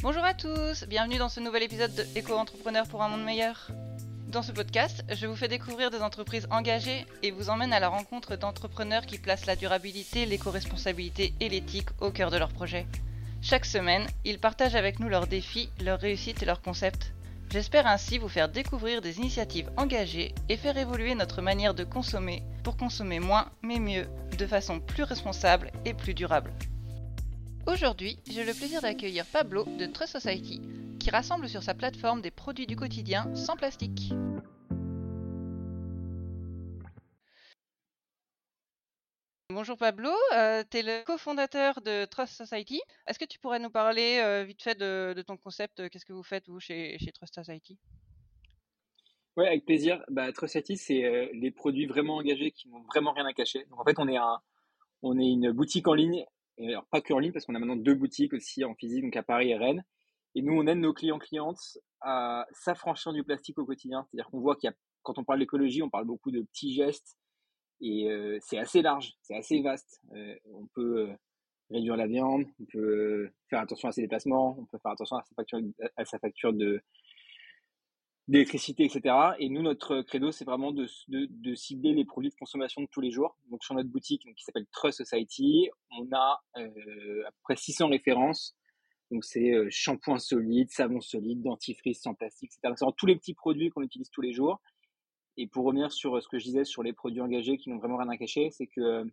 Bonjour à tous, bienvenue dans ce nouvel épisode de Éco-entrepreneur pour un monde meilleur. Dans ce podcast, je vous fais découvrir des entreprises engagées et vous emmène à la rencontre d'entrepreneurs qui placent la durabilité, l'éco-responsabilité et l'éthique au cœur de leurs projets. Chaque semaine, ils partagent avec nous leurs défis, leurs réussites et leurs concepts. J'espère ainsi vous faire découvrir des initiatives engagées et faire évoluer notre manière de consommer pour consommer moins mais mieux, de façon plus responsable et plus durable. Aujourd'hui, j'ai le plaisir d'accueillir Pablo de Trust Society, qui rassemble sur sa plateforme des produits du quotidien sans plastique. Bonjour Pablo, euh, tu es le cofondateur de Trust Society. Est-ce que tu pourrais nous parler euh, vite fait de, ton concept Qu'est-ce que vous faites vous chez, chez Trust Society? Oui, avec plaisir. Bah, Trust Society, c'est euh, les produits vraiment engagés qui n'ont vraiment rien à cacher. Donc en fait, on est, un, on est une boutique en ligne, alors pas ligne parce qu'on a maintenant deux boutiques aussi en physique, donc à Paris et Rennes. Et nous, on aide nos clients clientes à s'affranchir du plastique au quotidien. C'est-à-dire qu'on voit qu'il y a, quand on parle d'écologie, on parle beaucoup de petits gestes et euh, c'est assez large, c'est assez vaste. Euh, on peut euh, réduire la viande, on peut faire attention à ses déplacements, on peut faire attention à sa facture, à sa facture de d'électricité, etc. Et nous, notre credo, c'est vraiment de, de, de, cibler les produits de consommation de tous les jours. Donc sur notre boutique qui s'appelle Trust Society, on a euh, à peu près 600 références. Donc c'est euh, shampoing solide, savon solide, dentifrice sans plastique, etc. C'est tous les petits produits qu'on utilise tous les jours. Et pour revenir sur euh, ce que je disais sur les produits engagés qui n'ont vraiment rien à cacher, c'est que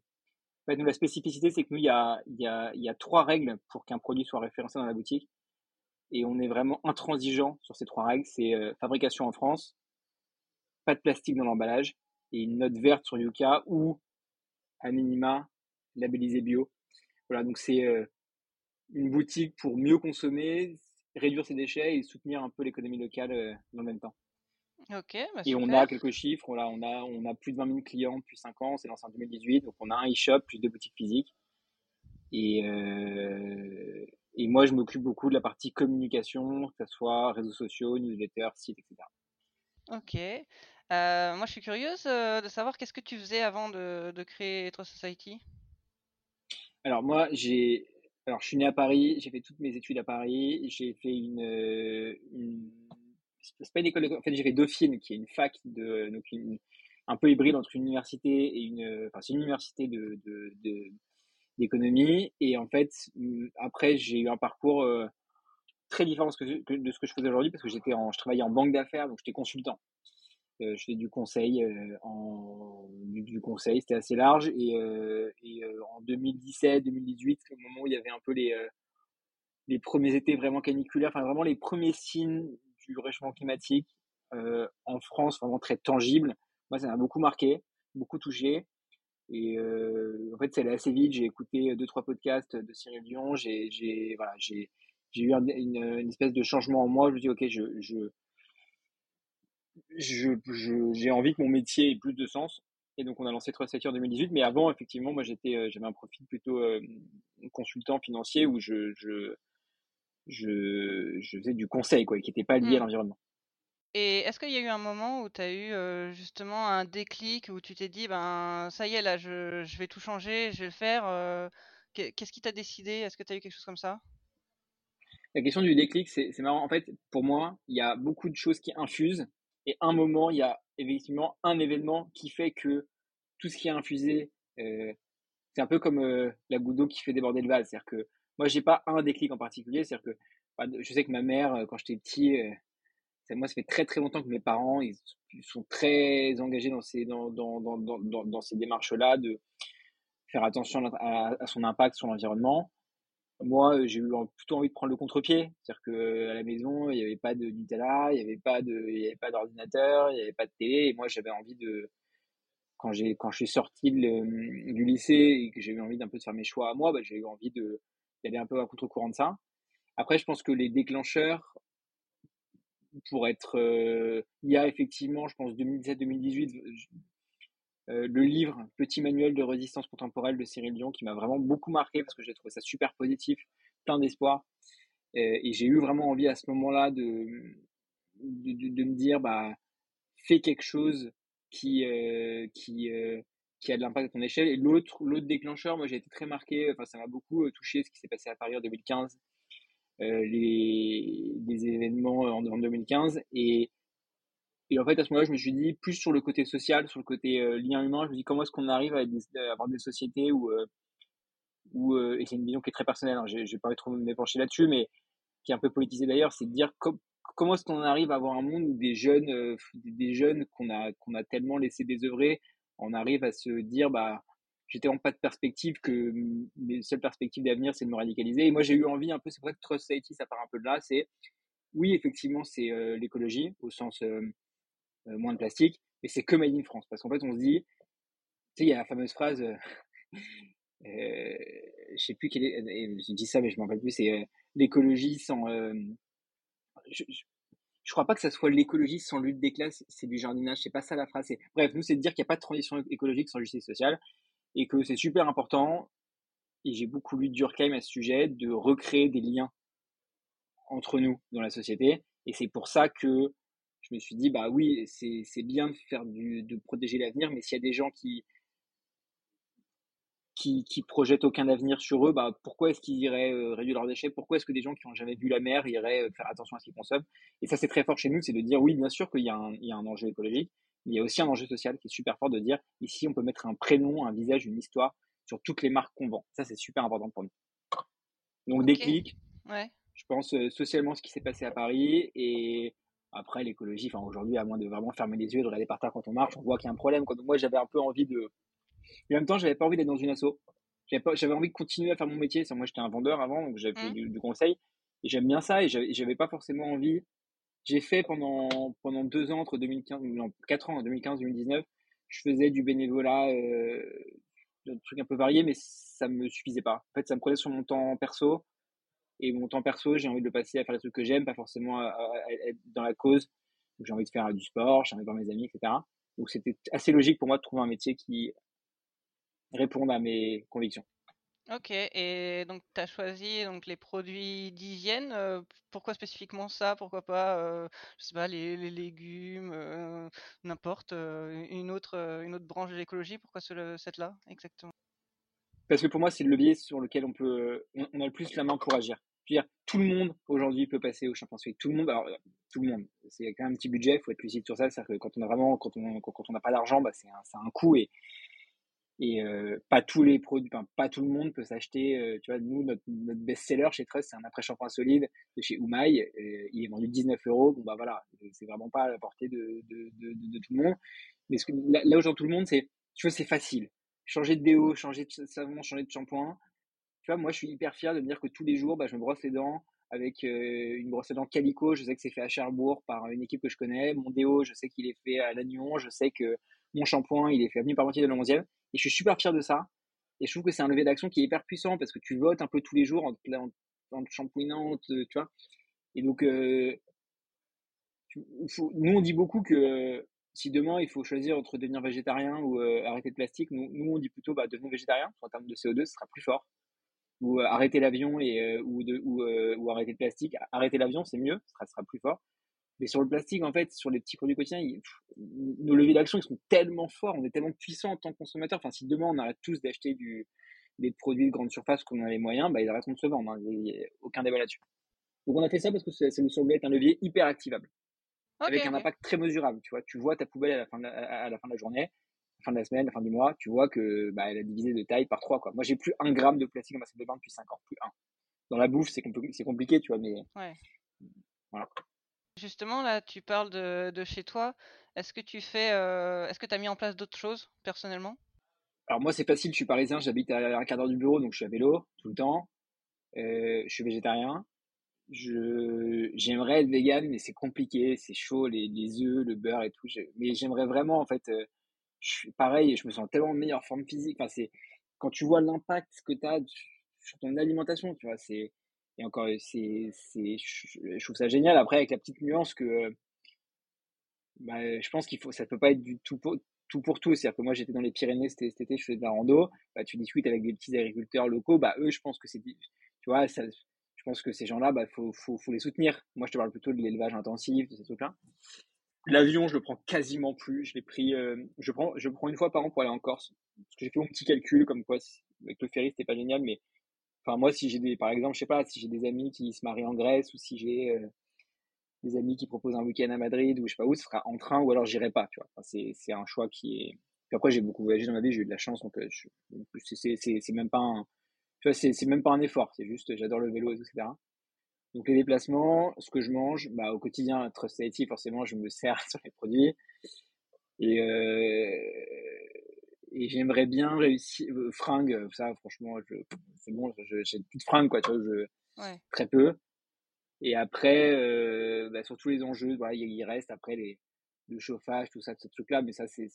en nous, la spécificité, c'est que nous, il y a, y, a, il y a trois règles pour qu'un produit soit référencé dans la boutique. Et on est vraiment intransigeant sur ces trois règles. C'est euh, fabrication en France, pas de plastique dans l'emballage et une note verte sur Yuka ou à minima labellisé bio. Voilà, donc c'est euh, une boutique pour mieux consommer, réduire ses déchets et soutenir un peu l'économie locale dans le même temps. Ok, bah Et on a quelques chiffres. On a, on a plus de 20 000 clients depuis 5 ans. C'est lancé en 2018. Donc, on a un e-shop, plus deux boutiques physiques. Et, euh, et moi, je m'occupe beaucoup de la partie communication, que ce soit réseaux sociaux, newsletters, sites, etc. Ok. Euh, moi, je suis curieuse euh, de savoir qu'est-ce que tu faisais avant de, de créer Trust Society? Alors, moi, j'ai. Alors, je suis né à Paris, j'ai fait toutes mes études à Paris, j'ai fait une, une c'est pas une école en fait j'ai fait Dauphine qui est une fac de donc un peu hybride entre une université et une enfin c'est une université de, de, d'économie et en fait mm, après j'ai eu un parcours euh, très différent de ce que, je faisais aujourd'hui parce que j'étais en je travaillais en banque d'affaires donc j'étais consultant euh, je faisais du conseil euh, en du, conseil c'était assez large et, et en 2017 2018 au moment où il y avait un peu les les premiers étés vraiment caniculaires enfin vraiment les premiers signes du réchauffement climatique en France vraiment très tangible. Moi, ça m'a beaucoup marqué, beaucoup touché. Et euh, en fait, c'est allé assez vite. J'ai écouté deux, trois podcasts de Cyril Dion. J'ai, j'ai, voilà, j'ai, j'ai eu une, une, espèce de changement en moi. Je me dis, ok, je, je, je, j'ai envie que mon métier ait plus de sens. Et donc, on a lancé Trust en 2018. Mais avant, effectivement, moi, j'étais, euh, j'avais un profil plutôt euh, consultant financier où je, je, je, je faisais du conseil, quoi, qui n'était pas lié à mmh. l'environnement. Et est-ce qu'il y a eu un moment où tu as eu justement un déclic, où tu t'es dit, ben ça y est, là, je, je vais tout changer, je vais le faire Qu'est-ce qui t'a décidé? Est-ce que tu as eu quelque chose comme ça? La question du déclic, c'est marrant. En fait, pour moi, il y a beaucoup de choses qui infusent. Et un moment, il y a effectivement un événement qui fait que tout ce qui est infusé, c'est un peu comme la goutte d'eau qui fait déborder le vase. C'est-à-dire que moi, j'ai pas un déclic en particulier. C'est-à-dire que bah, je sais que ma mère, quand j'étais petit, moi, ça fait très très longtemps que mes parents, ils, sont très engagés dans ces, dans, dans, dans, dans, ces démarches-là, de faire attention à, son impact sur l'environnement. Moi, euh, j'ai eu plutôt envie de prendre le contre-pied. C'est-à-dire que à la maison, il n'y avait pas de Nutella, il n'y avait pas d'ordinateur, il n'y avait pas de télé. Et moi, j'avais envie de, quand j'ai, quand je suis sorti du lycée et que j'ai eu envie d'un peu de faire mes choix à moi, bah, j'ai eu envie de, d'aller un peu à contre-courant de ça. Après, je pense que les déclencheurs, pour être, il y a effectivement, je pense 2017-2018, euh, le livre Petit manuel de résistance contemporaine de Cyril Dion qui m'a vraiment beaucoup marqué parce que j'ai trouvé ça super positif, plein d'espoir. Et, j'ai eu vraiment envie à ce moment-là de, de, me dire, bah, fais quelque chose qui, qui, qui a de l'impact à ton échelle. Et l'autre, l'autre déclencheur, moi j'ai été très marqué, enfin ça m'a beaucoup touché ce qui s'est passé à Paris en 2015 les, des événements en, 2015. Et, et, en fait, à ce moment-là, je me suis dit, plus sur le côté social, sur le côté lien humain, je me dis comment est-ce qu'on arrive à, avoir des sociétés où, où et c'est une vision qui est très personnelle, hein, je n'ai pas trop m'épancher là-dessus, mais qui est un peu politisée d'ailleurs, c'est de dire comment est-ce qu'on arrive à avoir un monde où des jeunes, des jeunes qu'on a, qu'on a tellement laissé désœuvrer, on arrive à se dire, bah, j'ai tellement pas de perspective que mes seules perspectives d'avenir, c'est de me radicaliser. Et moi, j'ai eu envie un peu, c'est vrai que Trust Society, ça part un peu de là, c'est, oui, effectivement, c'est euh, l'écologie, au sens euh, euh, moins de plastique, mais c'est que Made in France. Parce qu'en fait, on se dit, tu sais, il y a la fameuse phrase, je sais plus quelle est, je dis ça, mais je m'en rappelle plus, c'est l'écologie sans. je, je crois pas que ça soit l'écologie sans lutte des classes, c'est du jardinage, c'est pas ça la phrase. Bref, nous, c'est de dire qu'il n'y a pas de transition écologique sans justice sociale et que c'est super important. Et j'ai beaucoup lu Durkheim à ce sujet, de recréer des liens entre nous dans la société. Et c'est pour ça que je me suis dit, bah oui, c'est bien de faire du, de protéger l'avenir, mais s'il y a des gens qui, qui, qui projettent aucun avenir sur eux, bah, pourquoi est-ce qu'ils iraient euh, réduire leurs déchets? Pourquoi est-ce que des gens qui n'ont jamais vu la mer iraient euh, faire attention à ce qu'ils consomment? Et ça, c'est très fort chez nous, c'est de dire oui, bien sûr qu'il y, y a un enjeu écologique, mais il y a aussi un enjeu social qui est super fort de dire ici, on peut mettre un prénom, un visage, une histoire sur toutes les marques qu'on vend. Ça, c'est super important pour nous. Donc, déclic. Ouais. Je pense euh, socialement ce qui s'est passé à Paris et après l'écologie. Enfin, aujourd'hui, à moins de vraiment fermer les yeux et de regarder par terre quand on marche, on voit qu'il y a un problème. Moi, j'avais un peu envie de mais en même temps, j'avais pas envie d'être dans une asso. J'avais envie de continuer à faire mon métier. Moi, j'étais un vendeur avant, donc j'avais mmh. du, conseil. Et j'aime bien ça. Et j'avais pas forcément envie. J'ai fait pendant, pendant deux ans, entre 2015, non, quatre ans, 2015-2019, je faisais du bénévolat, euh, des trucs un peu variés, mais ça me suffisait pas. En fait, ça me prenait sur mon temps perso. Et mon temps perso, j'ai envie de le passer à faire des trucs que j'aime, pas forcément à, être dans la cause. J'ai envie de faire du sport, j'ai envie de voir mes amis, etc. Donc c'était assez logique pour moi de trouver un métier qui répondre à mes convictions. Ok, et donc tu as choisi donc, les produits d'hygiène. Pourquoi spécifiquement ça? Pourquoi pas, je sais pas, les, légumes, n'importe, une, autre, une autre branche de l'écologie Pourquoi cette là exactement? Parce que pour moi, c'est le levier sur lequel on peut, on, a le plus la main pour agir. Dire, tout le monde aujourd'hui peut passer au shampoing Tout le monde, alors tout le monde, c'est quand même un petit budget, il faut être lucide sur ça. C'est-à-dire que quand on a quand on quand on n'a pas d'argent, bah, c'est un, un coût et euh, pas tous les produits, enfin, pas tout le monde peut s'acheter. Euh, tu vois, nous, notre, notre best-seller chez Trust, c'est un après-shampoing solide de chez Oumaï. Euh, il est vendu 19 euros. Bon, bah voilà, c'est vraiment pas à la portée de, de, de, de, tout le monde. Mais ce que, là, là où tout le monde, c'est, tu vois, c'est facile. Changer de déo, changer de savon, changer de shampoing. Tu vois, moi, je suis hyper fier de me dire que tous les jours, bah, je me brosse les dents avec une brosse à dents Calico. Je sais que c'est fait à Cherbourg par une équipe que je connais. Mon déo, je sais qu'il est fait à Lannion. Je sais que mon shampoing, il est fait par Parmentier de la 11e. Et je suis super fier de ça. Et je trouve que c'est un levier d'action qui est hyper puissant parce que tu votes un peu tous les jours en, en, en te tu vois. Et donc, euh, nous, on dit beaucoup que si demain il faut choisir entre devenir végétarien ou euh, arrêter le plastique, nous, nous, on dit plutôt bah, devenir végétarien. En termes de CO2, ce sera plus fort. Ou euh, arrêter l'avion et ou, arrêter le plastique. Arrêter l'avion, c'est mieux, ce sera plus fort. Mais sur le plastique, en fait, sur les petits produits quotidiens, nos leviers d'action, ils sont tellement forts, on est tellement puissants en tant que consommateurs. Enfin, si demain on arrête tous d'acheter du, des produits de grande surface qu'on a les moyens, bah, ils arrêteront de se vendre. Hein. Il n'y a aucun débat là-dessus. Donc on a fait ça parce que ça nous semblait être un levier hyper activable. avec un impact très mesurable. Tu vois, tu vois ta poubelle à la fin de la, à la, fin de la journée, à la fin de la semaine, à la fin du mois, tu vois que bah, elle a divisé de taille par trois. Quoi. Moi, j'ai plus un gramme de plastique dans ma salle de bain depuis 5 ans, plus un. Dans la bouffe, c'est compliqué, tu vois, mais ouais. voilà. Justement, là, tu parles de, chez toi. Est-ce que tu fais, euh, est-ce que tu as mis en place d'autres choses personnellement? Alors moi, c'est facile. Je suis parisien. J'habite à un quart d'heure du bureau, donc je suis à vélo tout le temps. Euh, je suis végétarien. Je j'aimerais être vegan, mais c'est compliqué. C'est chaud, les, les œufs, le beurre et tout. Mais j'aimerais vraiment, en fait. Euh, je pareil. Je me sens tellement en meilleure forme physique. Enfin, c'est quand tu vois l'impact que tu as sur ton alimentation, tu vois, c'est et encore, c'est, c'est, je trouve ça génial. Après, avec la petite nuance que, bah, je pense qu'il faut, ça peut pas être du tout pour tout. Pour tout. C'est-à-dire que moi, j'étais dans les Pyrénées cet, été, je faisais de la rando. Bah, tu discutes avec des petits agriculteurs locaux. Bah, eux, je pense que c'est, tu vois, ça, je pense que ces gens-là, bah, faut, faut, faut les soutenir. Moi, je te parle plutôt de l'élevage intensif, de ces trucs-là. L'avion, je le prends quasiment plus. Je l'ai pris, euh, je prends, je prends une fois par an pour aller en Corse. Parce que j'ai fait mon petit calcul, comme quoi, avec le ferry, c'était pas génial, mais Enfin, moi, si j'ai des, par exemple, je sais pas, si j'ai des amis qui se marient en Grèce ou si j'ai des amis qui proposent un week-end à Madrid ou je sais pas où, ce sera en train ou alors j'irai pas, tu vois. Enfin, c'est, c'est un choix qui est. Puis après, j'ai beaucoup voyagé dans ma vie, j'ai eu de la chance, donc c'est, c'est, c'est même pas un, tu vois, c'est, c'est même pas un effort, c'est juste, j'adore le vélo, etc. Donc les déplacements, ce que je mange, bah, au quotidien, Trust IT, forcément, je me sers sur les produits. Et, euh, et j'aimerais bien réussir. Euh, fringues, ça, franchement, c'est bon, j'ai plus de fringues, quoi, tu vois, je, très peu. Et après, euh, bah, sur tous les enjeux, voilà, il, reste après les, le chauffage, tout ça, ce truc-là, mais ça, c'est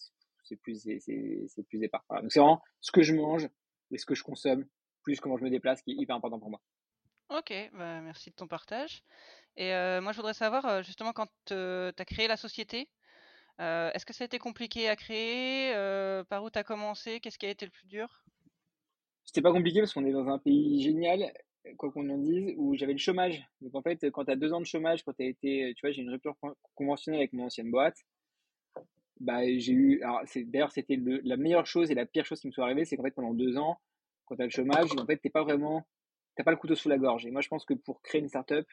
plus, c'est plus épars. Donc c'est vraiment ce que je mange et ce que je consomme, plus comment je me déplace, qui est hyper important pour moi. Ok, bah, merci de ton partage. Et euh, moi, je voudrais savoir, euh, justement, quand tu as créé la société, euh, est-ce que ça a été compliqué à créer? Par où tu as commencé? Qu'est-ce qui a été le plus dur? C'était pas compliqué parce qu'on est dans un pays génial, quoi qu'on en dise, où j'avais le chômage. Donc en fait, quand tu as deux ans de chômage, quand tu as été, tu vois, j'ai une rupture conventionnelle avec mon ancienne boîte, bah, j'ai eu. D'ailleurs, c'était la meilleure chose et la pire chose qui me soit arrivée, c'est qu'en fait, pendant deux ans, quand tu as le chômage, en fait, t'es pas vraiment t'as pas le couteau sous la gorge. Et moi, je pense que pour créer une startup,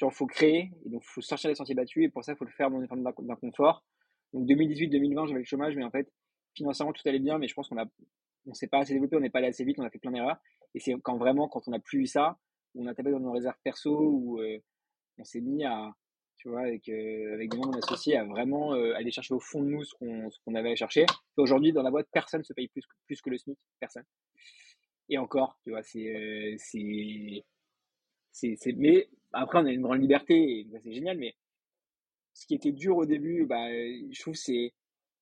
il faut créer, et donc faut sortir des sentiers battus, et pour ça, il faut le faire dans une forme d'un confort. Donc 2018-2020, j'avais le chômage, mais en fait, financièrement, tout allait bien, mais je pense qu'on a, on s'est pas assez développé, on n'est pas allé assez vite, on a fait plein d'erreurs. Et c'est quand vraiment, quand on n'a plus eu ça, on a tapé dans nos réserves perso, où euh, on s'est mis à, tu vois, avec, euh, avec des membres associés, à vraiment euh, aller chercher au fond de nous ce qu'on avait à chercher. Aujourd'hui, dans la boîte, personne ne se paye plus, plus que le SMIC, personne. Et encore, tu vois, c'est, euh, c'est, c'est, mais après, on a une grande liberté et c'est génial, mais ce qui était dur au début, bah, je trouve c'est,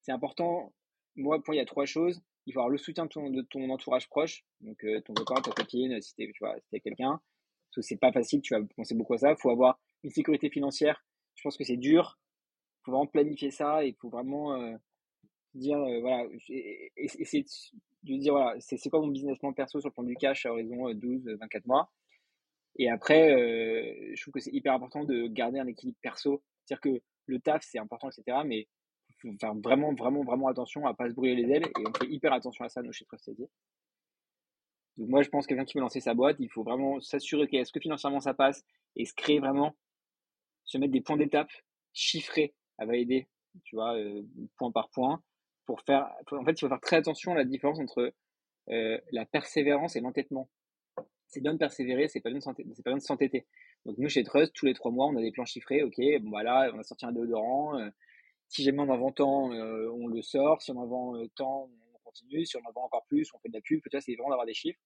c'est important. Moi, pour il y a trois choses. Il faut avoir le soutien de ton, entourage proche, donc euh, ton copain, ta copine, si tu vois, si quelqu'un. Parce que c'est pas facile, tu vas penser beaucoup à ça. Il faut avoir une sécurité financière. Je pense que c'est dur. Il faut vraiment planifier ça et il faut vraiment euh, dire, voilà, et, et, et, de dire voilà, c'est quoi mon business plan perso sur le plan du cash à horizon 12, euh, 24 mois? Et après, euh, je trouve que c'est hyper important de garder un équilibre perso. C'est-à-dire que le taf, c'est important, etc. Mais faire vraiment, vraiment, vraiment attention à pas se brûler les ailes. Et on fait hyper attention à ça, nous, chez Trusted. Donc moi, je pense que quelqu'un qui veut lancer sa boîte, il faut vraiment s'assurer qu'est-ce que financièrement ça passe et se créer vraiment, se mettre des points d'étape chiffrés à valider, tu vois, euh, point par point, pour faire. En fait, il faut faire très attention à la différence entre euh, la persévérance et l'entêtement. C'est bien de persévérer, c'est pas bien de s'entêter. Donc nous chez Trust, tous les trois mois, on a des plans chiffrés. Ok, bon voilà, on a sorti un déodorant. Euh, si jamais on en vend tant, euh, on le sort. Si on en vend tant, on continue. Si on en vend encore plus, on fait de la pub. Peut-être c'est vraiment d'avoir des chiffres.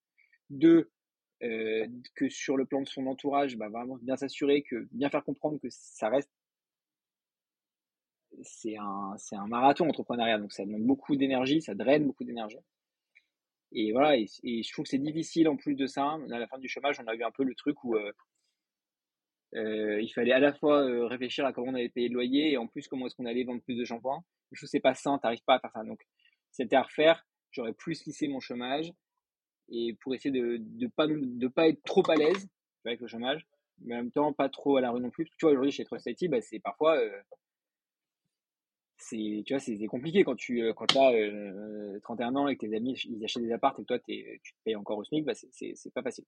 Deux, que sur le plan de son entourage, bah, vraiment bien s'assurer que bien faire comprendre que ça reste c'est un, c'est un marathon entrepreneurial, donc ça demande beaucoup d'énergie, ça draine beaucoup d'énergie. Et voilà, et, je trouve que c'est difficile en plus de ça. À la fin du chômage, on a eu un peu le truc où euh, euh, il fallait à la fois euh, réfléchir à comment on allait payer le loyer et en plus comment est-ce qu'on allait vendre plus de shampoing. Je trouve que c'est pas sain, t'arrives pas à faire ça. Donc c'était à refaire. J'aurais plus lissé mon chômage et pour essayer de de pas de pas être trop à l'aise avec le chômage, mais en même temps pas trop à la rue non plus. Tu vois aujourd'hui chez Trust IT, bah, c'est parfois c'est tu vois c'est compliqué quand tu euh, quand as euh, 31 ans et que tes amis ils achètent des apparts et que toi es, tu te payes encore au SMIC bah c'est pas facile.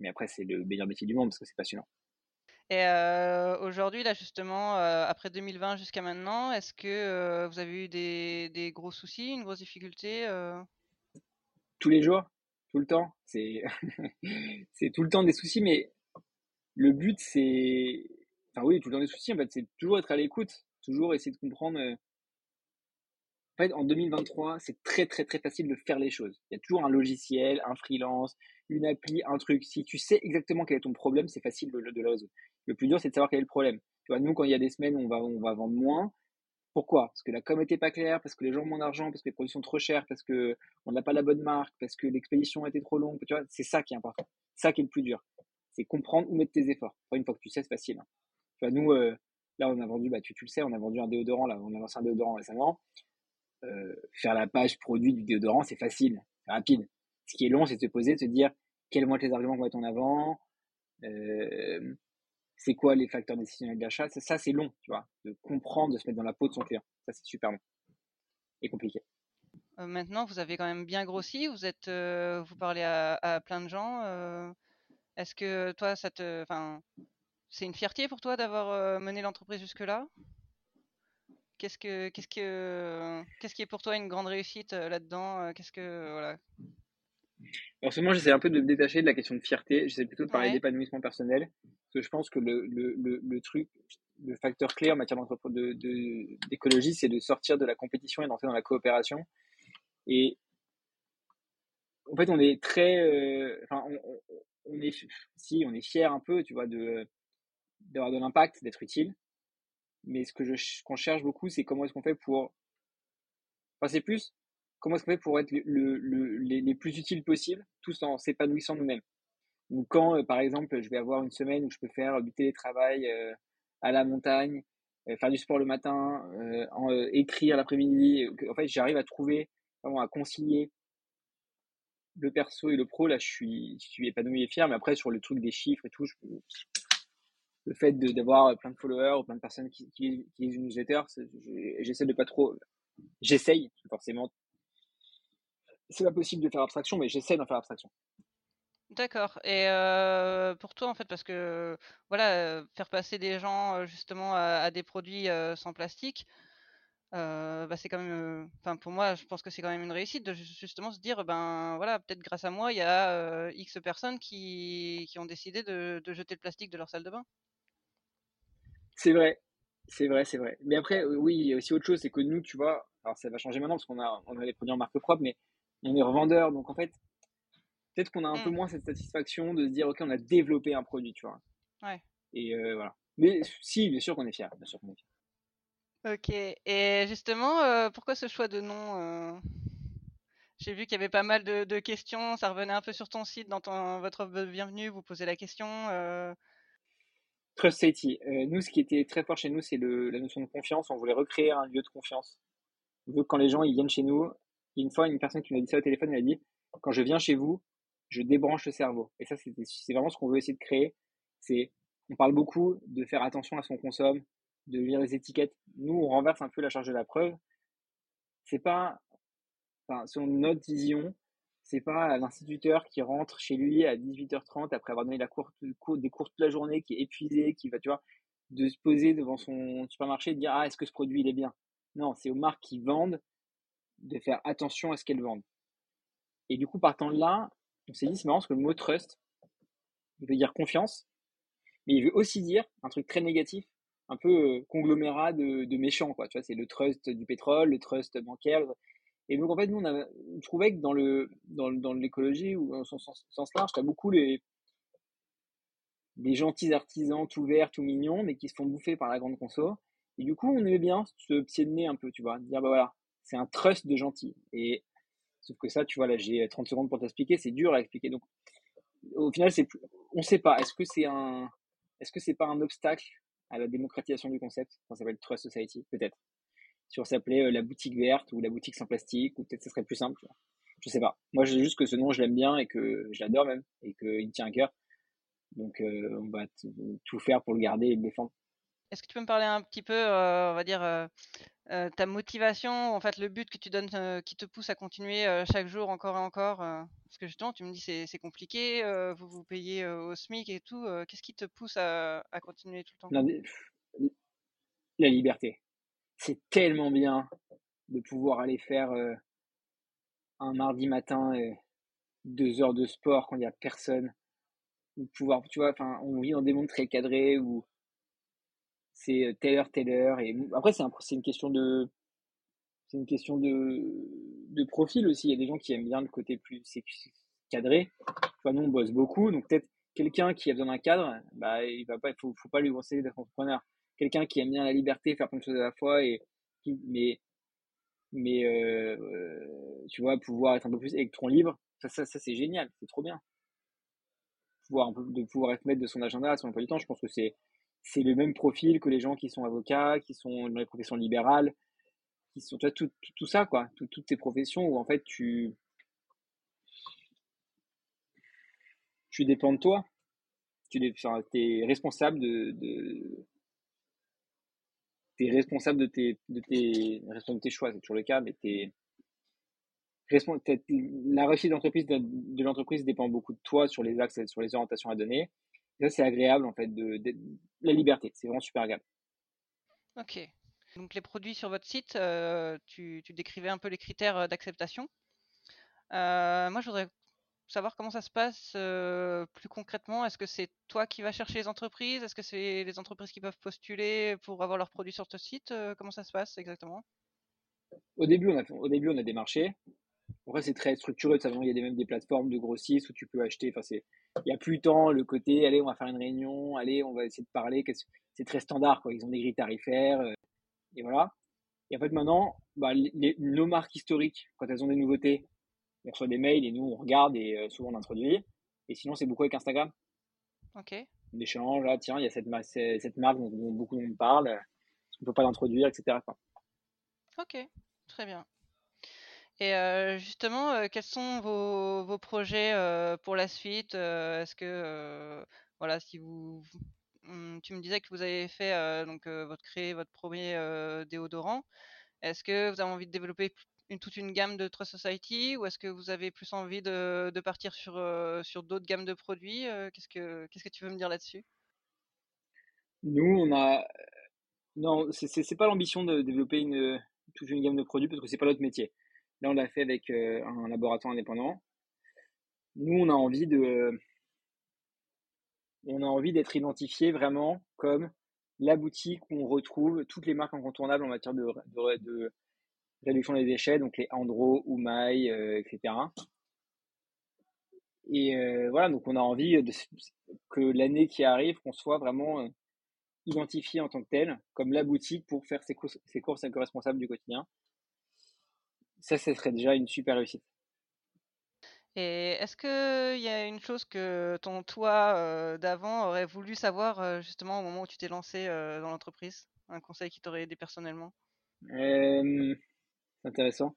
Mais après c'est le meilleur métier du monde parce que c'est passionnant. Et euh, aujourd'hui là justement euh, après 2020 jusqu'à maintenant est-ce que euh, vous avez eu des, des, gros soucis une grosse difficulté tous les jours? Tout le temps? C'est c'est tout le temps des soucis mais le but c'est enfin oui tout le temps des soucis en fait c'est toujours être à l'écoute toujours essayer de comprendre. En fait, en 2023, c'est très très très facile de faire les choses. Il y a toujours un logiciel, un freelance, une appli, un truc. Si tu sais exactement quel est ton problème, c'est facile de, le résoudre. Le plus dur, c'est de savoir quel est le problème. Tu vois, nous, quand il y a des semaines, on va, on va vendre moins. Pourquoi? Parce que la com n'était pas claire, parce que les gens ont moins d'argent, parce que les produits sont trop chers, parce que on n'a pas la bonne marque, parce que l'expédition était trop longue. Tu vois, c'est ça qui est important. Ça qui est le plus dur. C'est comprendre où mettre tes efforts. une fois que tu sais, c'est facile. Hein. Nous, Là, on a vendu, bah, tu, tu, le sais, on a vendu un déodorant, là, on a lancé un déodorant récemment. Euh, faire la page produit du déodorant, c'est facile, c'est rapide. Ce qui est long, c'est de se poser, de se dire quels vont être les arguments qu'on va mettre en avant, euh, c'est quoi les facteurs décisionnels d'achat. Ça, c'est long, tu vois, de comprendre, de se mettre dans la peau de son client. Ça, c'est super long et compliqué. maintenant, vous avez quand même bien grossi. Vous êtes, vous parlez à, plein de gens. Est-ce que toi, ça te, c'est une fierté pour toi d'avoir mené l'entreprise jusque-là? Qu'est-ce que, qu'est-ce que, qu'est-ce qui est pour toi une grande réussite là-dedans? Qu'est-ce que, voilà. En ce moment, j'essaie un peu de me détacher de la question de fierté. J'essaie plutôt de parler d'épanouissement personnel. Parce que je pense que le, le, le, le truc, le facteur clé en matière d'écologie, de, c'est de sortir de la compétition et d'entrer dans la coopération. Et en fait, on est très, euh, enfin, on, on, est, si, on est fier un peu, tu vois, de d'avoir de l'impact, d'être utile. Mais ce que je, qu'on cherche beaucoup, c'est comment est-ce qu'on fait pour, enfin, c'est plus comment est-ce qu'on fait pour être le, le, les, les, plus utiles possibles, tous en s'épanouissant nous-mêmes. Donc quand, euh, par exemple, je vais avoir une semaine où je peux faire du télétravail euh, à la montagne, euh, faire du sport le matin, écrire l'après-midi, en fait, j'arrive à trouver, à concilier le perso et le pro. Là, je suis, je suis épanoui et fier. Mais après, sur le truc des chiffres et tout, je, le fait d'avoir plein de followers ou plein de personnes qui, qui, qui lisent une newsletter, j'essaie de pas trop, j'essaye forcément c'est pas possible de faire abstraction, mais j'essaie d'en faire abstraction. D'accord. Et pour toi, en fait, parce que voilà, faire passer des gens justement à, des produits sans plastique, bah, c'est quand même, enfin pour moi, je pense que c'est quand même une réussite de justement se dire, ben voilà, peut-être grâce à moi, il y a X personnes qui, qui ont décidé de, de, jeter le plastique de leur salle de bain. C'est vrai, c'est vrai, c'est vrai. Mais après, oui, il y a aussi autre chose, c'est que nous, tu vois, alors ça va changer maintenant parce qu'on a, on a des produits en marque propre, mais on est revendeur, donc en fait, peut-être qu'on a un peu mm. moins cette satisfaction de se dire, ok, on a développé un produit, tu vois. Ouais. Et euh, voilà. Mais si, bien sûr qu'on est fier, bien sûr qu'on est fier. Ok. Et justement, euh, pourquoi ce choix de nom euh? J'ai vu qu'il y avait pas mal de, questions. Ça revenait un peu sur ton site, dans ton, votre bienvenue, vous posez la question. Trust City. nous, ce qui était très fort chez nous, c'est la notion de confiance. On voulait recréer un lieu de confiance. Que quand les gens ils viennent chez nous, une fois, une personne qui m'a dit ça au téléphone, elle a dit Quand je viens chez vous, je débranche le cerveau. Et ça, c'est vraiment ce qu'on veut essayer de créer. C'est, on parle beaucoup de faire attention à ce qu'on consomme, de lire les étiquettes. Nous, on renverse un peu la charge de la preuve. C'est pas, enfin, selon notre vision, c'est pas l'instituteur qui rentre chez lui à 18h30 après avoir donné des cours toute la journée, qui est épuisé, qui va, tu vois, de se poser devant son supermarché et de dire ah est-ce que ce produit il est bien? Non, c'est aux marques qui vendent de faire attention à ce qu'elles vendent. Et du coup, partant de là, on s'est dit, c'est marrant parce que le mot trust, il veut dire confiance, mais il veut aussi dire un truc très négatif, un peu euh, conglomérat de, de méchants, quoi. Tu vois, c'est le trust du pétrole, le trust bancaire. Et donc, en fait, nous, on, a, trouvait que dans le, dans, dans l'écologie, ou dans son sens, large, tu as beaucoup les, les gentils artisans tout verts, tout mignons, mais qui se font bouffer par la grande conso. Et du coup, on aimait bien ce pied de nez un peu, tu vois, dire, bah voilà, c'est un trust de gentil. Et sauf que ça, tu vois, là, j'ai 30 secondes pour t'expliquer, c'est dur à expliquer. Donc, au final, c'est, on sait pas. Est-ce que c'est un, est-ce que c'est pas un obstacle à la démocratisation du concept? Ça s'appelle Trust Society, peut-être. Si on s'appelait euh, la boutique verte ou la boutique sans plastique, ou peut-être ce serait plus simple. Je sais pas. Moi, je sais juste que ce nom, je l'aime bien et que je l'adore même et qu'il me tient à cœur. Donc, euh, on va tout faire pour le garder et le défendre. Est-ce que tu peux me parler un petit peu, euh, on va dire, euh, ta motivation, en fait, le but que tu donnes, qui te pousse à continuer chaque jour encore et encore Parce que justement, tu me dis c'est c'est compliqué, vous vous payez au SMIC et tout. Qu'est-ce qui te pousse à, à continuer tout le temps? La, liberté. C'est tellement bien de pouvoir aller faire un mardi matin deux heures de sport quand il n'y a personne. De pouvoir, tu vois, enfin, on vit dans des mondes très cadrés où c'est euh, telle heure, telle heure. Et après, c'est un, une question de, c'est une question de, de profil aussi. Il y a des gens qui aiment bien le côté plus cadré. Nous, on bosse beaucoup, donc peut-être quelqu'un qui a besoin d'un cadre, bah, il va pas, faut, faut pas lui conseiller d'être entrepreneur. Quelqu'un qui aime bien la liberté, faire plein de choses à la fois et mais, mais euh, tu vois, pouvoir être un peu plus électron libre, ça, ça, c'est génial, c'est trop bien. Pouvoir de pouvoir être maître de son agenda, son emploi du temps, je pense que c'est, c'est le même profil que les gens qui sont avocats, qui sont dans les professions libérales, qui sont tout, tout, ça, quoi, toutes ces professions où en fait tu, tu dépends de toi. Tu es responsable de es responsable de tes, de tes, responsable de tes choix, c'est toujours le cas, mais tu la réussite d'entreprise de, l'entreprise dépend beaucoup de toi sur les axes, sur les orientations à donner. ça, c'est agréable en fait, de, la liberté. C'est vraiment super agréable. Ok. Donc les produits sur votre site, euh, tu, décrivais un peu les critères euh, d'acceptation. Euh, moi, je voudrais savoir comment ça se passe plus concrètement. Est-ce que c'est toi qui vas chercher les entreprises? Est-ce que c'est les entreprises qui peuvent postuler pour avoir leurs produits sur ton site? Comment ça se passe exactement? Au début, on a, au début, on a des marchés. Après, c'est très structuré. Il y a même des plateformes de grossistes où tu peux acheter. Enfin, il n'y a plus tant le côté, allez, on va faire une réunion, allez, on va essayer de parler. C'est très standard. Quoi. Ils ont des grilles tarifaires. Et voilà. Et en fait, maintenant, bah, nos marques historiques, quand elles ont des nouveautés, on reçoit des mails et nous, on regarde et euh, souvent on introduit. Et sinon, c'est beaucoup avec Instagram. Ok. On échange, ah, tiens, il y a cette, cette marque dont, beaucoup de monde parle. Est-ce qu'on peut pas l'introduire, etc. Ok, très bien. Et justement, quels sont vos, projets pour la suite Est-ce que, voilà, si vous, mmh, tu me disais que vous avez fait donc votre créé votre premier déodorant, est-ce que vous avez envie de développer une, toute une gamme de Trust Society ou est-ce que vous avez plus envie de, partir sur, sur d'autres gammes de produits qu'est-ce que que tu veux me dire là-dessus? Nous, on a non, c'est pas l'ambition de développer une toute une gamme de produits parce que c'est pas notre métier. Là, on l'a fait avec euh, un laboratoire indépendant. Nous, on a envie de, on a envie d'être identifié vraiment comme la boutique où on retrouve toutes les marques incontournables en matière de, de, réduction des déchets, donc les Andro, Umai, euh, etc. Et euh, voilà, donc on a envie de, que l'année qui arrive, qu'on soit vraiment identifié en tant que tel, comme la boutique pour faire ses courses, ses courses responsables du quotidien. Ça, ce serait déjà une super réussite. Et est-ce qu'il y a une chose que ton toi euh, d'avant aurait voulu savoir euh, justement au moment où tu t'es lancé euh, dans l'entreprise? Un conseil qui t'aurait aidé personnellement? Intéressant.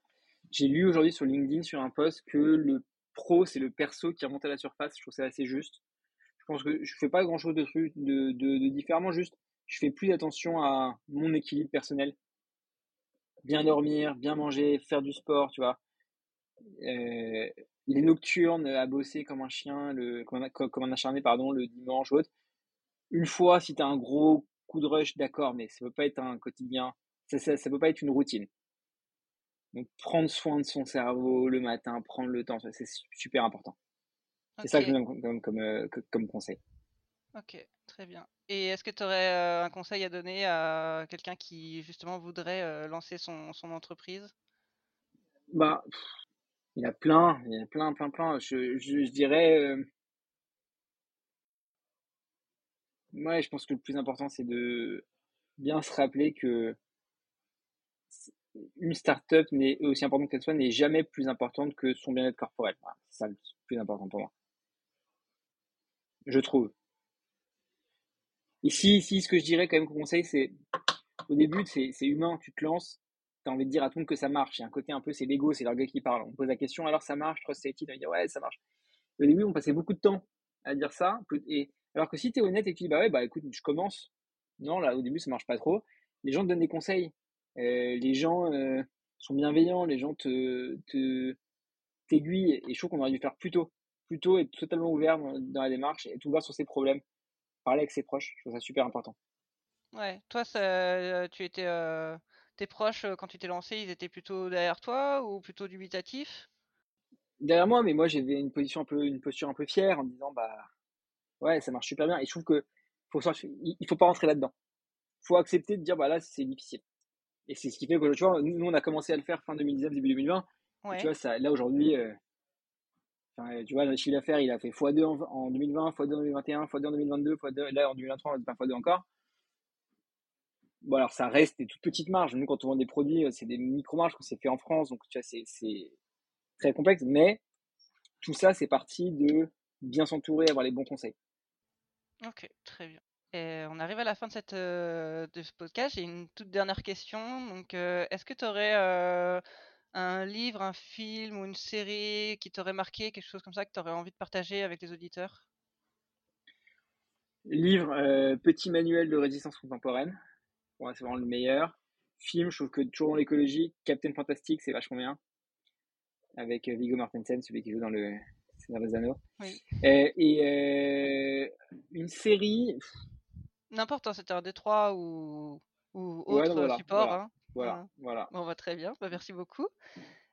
J'ai lu aujourd'hui sur LinkedIn sur un post que le pro, c'est le perso qui remonte à la surface. Je trouve ça assez juste. Je pense que je fais pas grand chose de, de, de, différemment, juste je fais plus attention à mon équilibre personnel. Bien dormir, bien manger, faire du sport, tu vois. Euh, les nocturnes à bosser comme un chien, le, comme, un, comme un acharné, pardon, le dimanche ou autre. Une fois, si tu as un gros coup de rush, d'accord, mais ça peut pas être un quotidien, ça ne peut pas être une routine. Donc, prendre soin de son cerveau le matin, prendre le temps, c'est super important. C'est ça que je donne comme, euh, comme, conseil. Ok, très bien. Et est-ce que tu aurais euh, un conseil à donner à quelqu'un qui justement voudrait euh, lancer son, son entreprise? Bah, il y a plein, il y a plein, plein, plein. Je, je, dirais. Ouais, je pense que le plus important, c'est de bien se rappeler que une start-up, aussi importante qu'elle soit, n'est jamais plus importante que son bien-être corporel. c'est ça le plus important pour moi je trouve. Ici, ici, ce que je dirais quand même comme conseil, c'est au début, c'est humain, tu te lances, tu as envie de dire à tout le monde que ça marche. Il y a un côté un peu, c'est l'ego, c'est l'orgueil qui parle. On pose la question, alors ça marche, Trust Safety, on va dire ouais, ça marche. Au début, on passait beaucoup de temps à dire ça. Et, alors que si tu es honnête et que tu dis bah ouais, bah écoute, je commence. Non, là, au début, ça marche pas trop. Les gens te donnent des conseils. Euh, les gens euh, sont bienveillants, les gens te, te t'aiguillent. Et je trouve qu'on aurait dû faire plus tôt plutôt être totalement ouvert dans, la démarche et tout voir sur ses problèmes, parler avec ses proches. Je trouve ça super important. Ouais, toi, ça, tu étais, euh, tes proches quand tu t'es lancé, ils étaient plutôt derrière toi ou plutôt dubitatifs? Derrière moi, mais moi j'avais une position un peu, une posture un peu fière en disant bah ouais, ça marche super bien. Et je trouve que faut il faut pas rentrer là-dedans. Faut accepter de dire bah là c'est difficile. Et c'est ce qui fait que tu vois, nous on a commencé à le faire fin 2019, début 2020. tu vois, ça, là aujourd'hui, euh, tu vois, notre chiffre d'affaires, il a fait x2 en, 2020, x2 en 2021, x2 en 2022, x2, là en 2023, on va faire x2 encore. Bon, alors ça reste des toutes petites marges. Nous, quand on vend des produits, c'est des micro-marges que c'est fait en France, donc tu vois, c'est très complexe. Mais tout ça, c'est parti de bien s'entourer, avoir les bons conseils. Ok, très bien. Et on arrive à la fin de, cette, euh, de ce podcast. J'ai une toute dernière question. Donc, euh, est-ce que tu aurais euh, un livre, un film ou une série qui t'aurait marqué, quelque chose comme ça que tu aurais envie de partager avec les auditeurs? Livre, Petit manuel de résistance contemporaine. c'est vraiment le meilleur. Film, je trouve que toujours dans l'écologie, Captain Fantastic, c'est vachement bien. avec Viggo Mortensen, celui qui joue dans le Seigneur des Anneaux. Oui. Et une série, N'importe, hein, c'était un D3 ou, ou Ouais, autre non, voilà, support. voilà. hein. voilà, Ouais. voilà. Bon, bah, très bien, bah, merci beaucoup.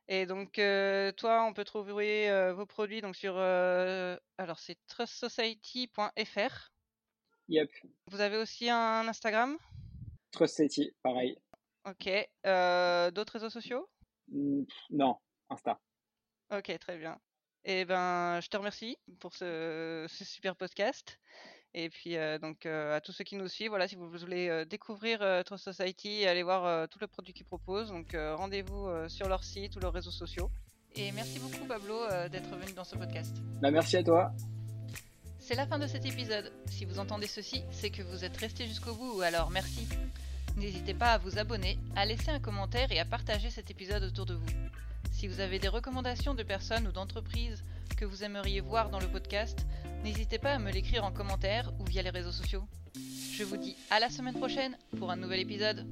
Et donc, euh, toi, on peut trouver euh, vos produits donc sur. euh, alors, c'est trustsociety.fr. Yep. Vous avez aussi un Instagram? Trust City, pareil. Ok. D'autres réseaux sociaux? Mm, Non, Insta. Ok, très bien. Et ben, je te remercie pour ce, ce super podcast. Et puis, euh, donc, euh, à tous ceux qui nous suivent, voilà, si vous voulez euh, découvrir Trust Society, allez voir tous les produits qu'ils proposent. Donc, rendez-vous sur leur site ou leurs réseaux sociaux. Et merci beaucoup, Pablo, d'être venu dans ce podcast. Bah, merci à toi. C'est la fin de cet épisode. Si vous entendez ceci, c'est que vous êtes resté jusqu'au bout, alors merci. N'hésitez pas à vous abonner, à laisser un commentaire et à partager cet épisode autour de vous. Si vous avez des recommandations de personnes ou d'entreprises que vous aimeriez voir dans le podcast, n'hésitez pas à me l'écrire en commentaire ou via les réseaux sociaux. Je vous dis à la semaine prochaine pour un nouvel épisode.